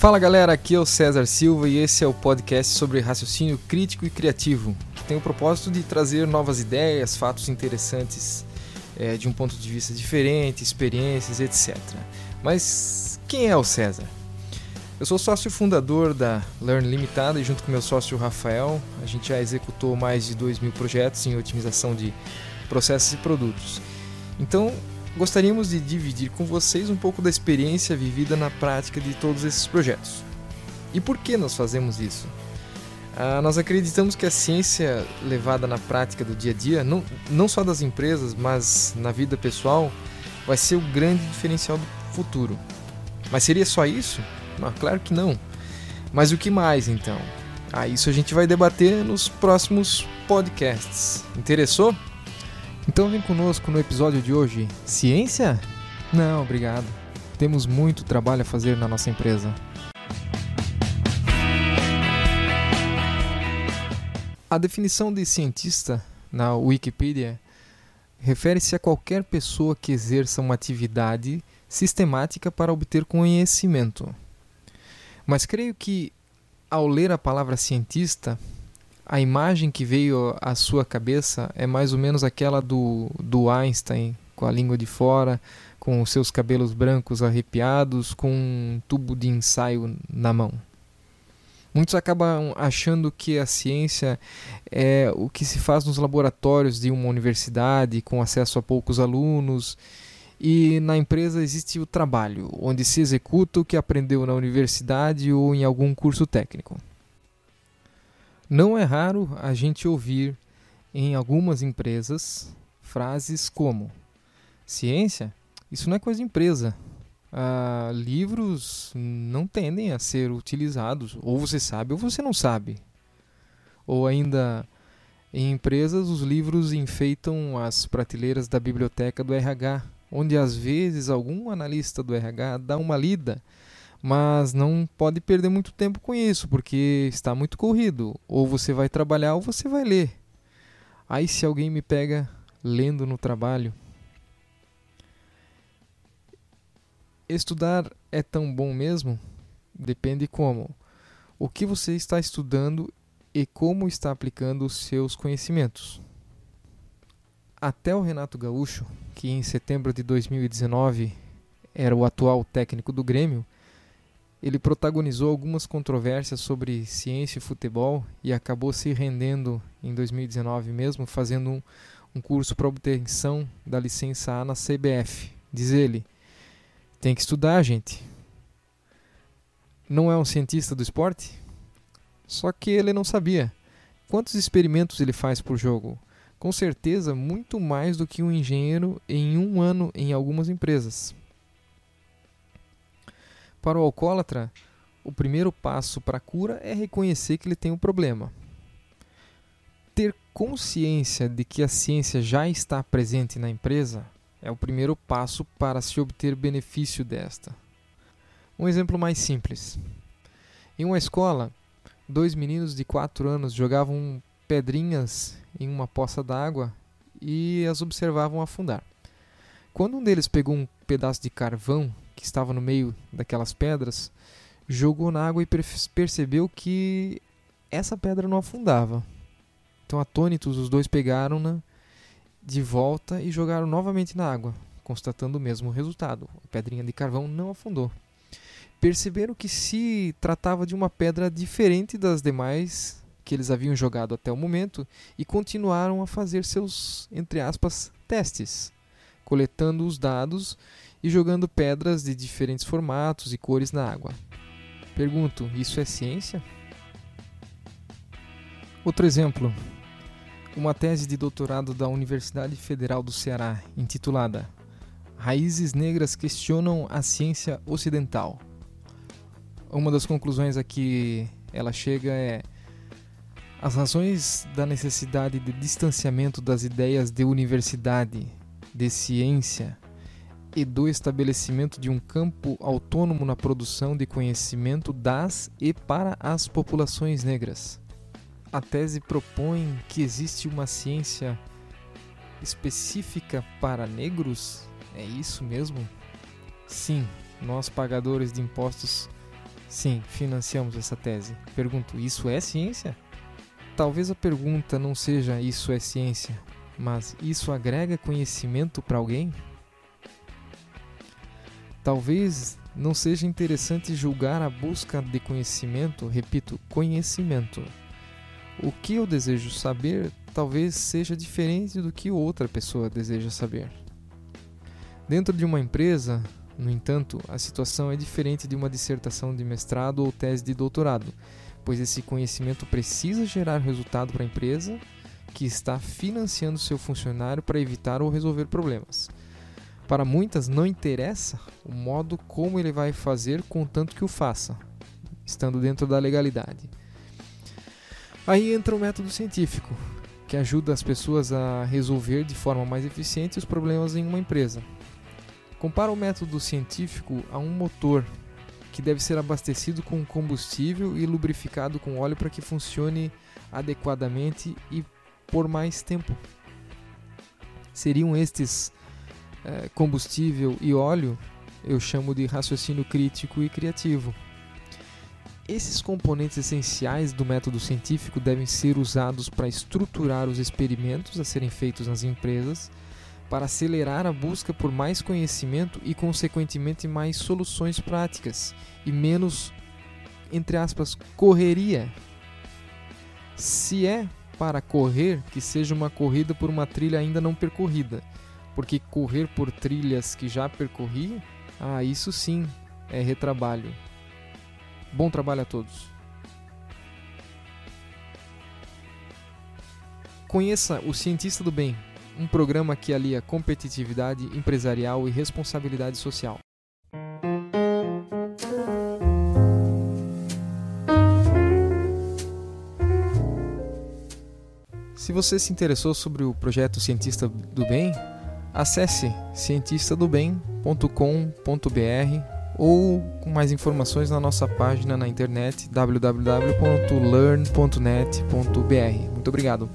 Fala galera, aqui é o César Silva e esse é o podcast sobre raciocínio crítico e criativo, que tem o propósito de trazer novas ideias, fatos interessantes é, de um ponto de vista diferente, experiências, etc. Mas quem é o César? Eu sou sócio fundador da Learn Limitada e junto com meu sócio Rafael, a gente já executou mais de 2 mil projetos em otimização de processos e produtos. Então, gostaríamos de dividir com vocês um pouco da experiência vivida na prática de todos esses projetos. E por que nós fazemos isso? Ah, nós acreditamos que a ciência levada na prática do dia a dia, não, não só das empresas, mas na vida pessoal, vai ser o grande diferencial do futuro. Mas seria só isso? Ah, claro que não. Mas o que mais então? Ah, isso a gente vai debater nos próximos podcasts. Interessou? Então vem conosco no episódio de hoje. Ciência? Não, obrigado. Temos muito trabalho a fazer na nossa empresa. A definição de cientista na Wikipedia refere-se a qualquer pessoa que exerça uma atividade sistemática para obter conhecimento. Mas creio que, ao ler a palavra cientista, a imagem que veio à sua cabeça é mais ou menos aquela do, do Einstein, com a língua de fora, com os seus cabelos brancos arrepiados, com um tubo de ensaio na mão. Muitos acabam achando que a ciência é o que se faz nos laboratórios de uma universidade, com acesso a poucos alunos, e na empresa existe o trabalho, onde se executa o que aprendeu na universidade ou em algum curso técnico. Não é raro a gente ouvir em algumas empresas frases como: ciência, isso não é coisa de empresa. Ah, livros não tendem a ser utilizados, ou você sabe ou você não sabe. Ou ainda, em empresas, os livros enfeitam as prateleiras da biblioteca do RH, onde às vezes algum analista do RH dá uma lida mas não pode perder muito tempo com isso, porque está muito corrido. Ou você vai trabalhar ou você vai ler. Aí se alguém me pega lendo no trabalho, estudar é tão bom mesmo? Depende como. O que você está estudando e como está aplicando os seus conhecimentos. Até o Renato Gaúcho, que em setembro de 2019 era o atual técnico do Grêmio, ele protagonizou algumas controvérsias sobre ciência e futebol e acabou se rendendo em 2019 mesmo, fazendo um, um curso para obtenção da licença A na CBF. Diz ele: tem que estudar, gente. Não é um cientista do esporte? Só que ele não sabia. Quantos experimentos ele faz por jogo? Com certeza, muito mais do que um engenheiro em um ano em algumas empresas. Para o alcoólatra, o primeiro passo para a cura é reconhecer que ele tem um problema. Ter consciência de que a ciência já está presente na empresa é o primeiro passo para se obter benefício desta. Um exemplo mais simples. Em uma escola, dois meninos de 4 anos jogavam pedrinhas em uma poça d'água e as observavam afundar. Quando um deles pegou um pedaço de carvão que estava no meio daquelas pedras, jogou na água e percebeu que essa pedra não afundava. Então, atônitos, os dois pegaram-na de volta e jogaram novamente na água, constatando o mesmo resultado. A pedrinha de carvão não afundou. Perceberam que se tratava de uma pedra diferente das demais que eles haviam jogado até o momento e continuaram a fazer seus, entre aspas, testes, coletando os dados e jogando pedras de diferentes formatos e cores na água. Pergunto: isso é ciência? Outro exemplo. Uma tese de doutorado da Universidade Federal do Ceará, intitulada Raízes Negras Questionam a Ciência Ocidental. Uma das conclusões a que ela chega é as razões da necessidade de distanciamento das ideias de universidade, de ciência, e do estabelecimento de um campo autônomo na produção de conhecimento das e para as populações negras. A tese propõe que existe uma ciência específica para negros? É isso mesmo? Sim, nós pagadores de impostos Sim, financiamos essa tese. Pergunto: isso é ciência? Talvez a pergunta não seja isso é ciência, mas isso agrega conhecimento para alguém? Talvez não seja interessante julgar a busca de conhecimento, repito, conhecimento. O que eu desejo saber talvez seja diferente do que outra pessoa deseja saber. Dentro de uma empresa, no entanto, a situação é diferente de uma dissertação de mestrado ou tese de doutorado, pois esse conhecimento precisa gerar resultado para a empresa que está financiando seu funcionário para evitar ou resolver problemas. Para muitas não interessa o modo como ele vai fazer, contanto que o faça, estando dentro da legalidade. Aí entra o método científico, que ajuda as pessoas a resolver de forma mais eficiente os problemas em uma empresa. Compara o método científico a um motor que deve ser abastecido com combustível e lubrificado com óleo para que funcione adequadamente e por mais tempo. Seriam estes é, combustível e óleo, eu chamo de raciocínio crítico e criativo. Esses componentes essenciais do método científico devem ser usados para estruturar os experimentos a serem feitos nas empresas para acelerar a busca por mais conhecimento e, consequentemente, mais soluções práticas e menos, entre aspas, correria. Se é para correr, que seja uma corrida por uma trilha ainda não percorrida, porque correr por trilhas que já percorri, ah, isso sim é retrabalho. Bom trabalho a todos. Conheça o Cientista do Bem, um programa que alia competitividade empresarial e responsabilidade social. Se você se interessou sobre o projeto Cientista do Bem, acesse cientistadobem.com.br ou com mais informações na nossa página na internet www.learn.net.br. Muito obrigado.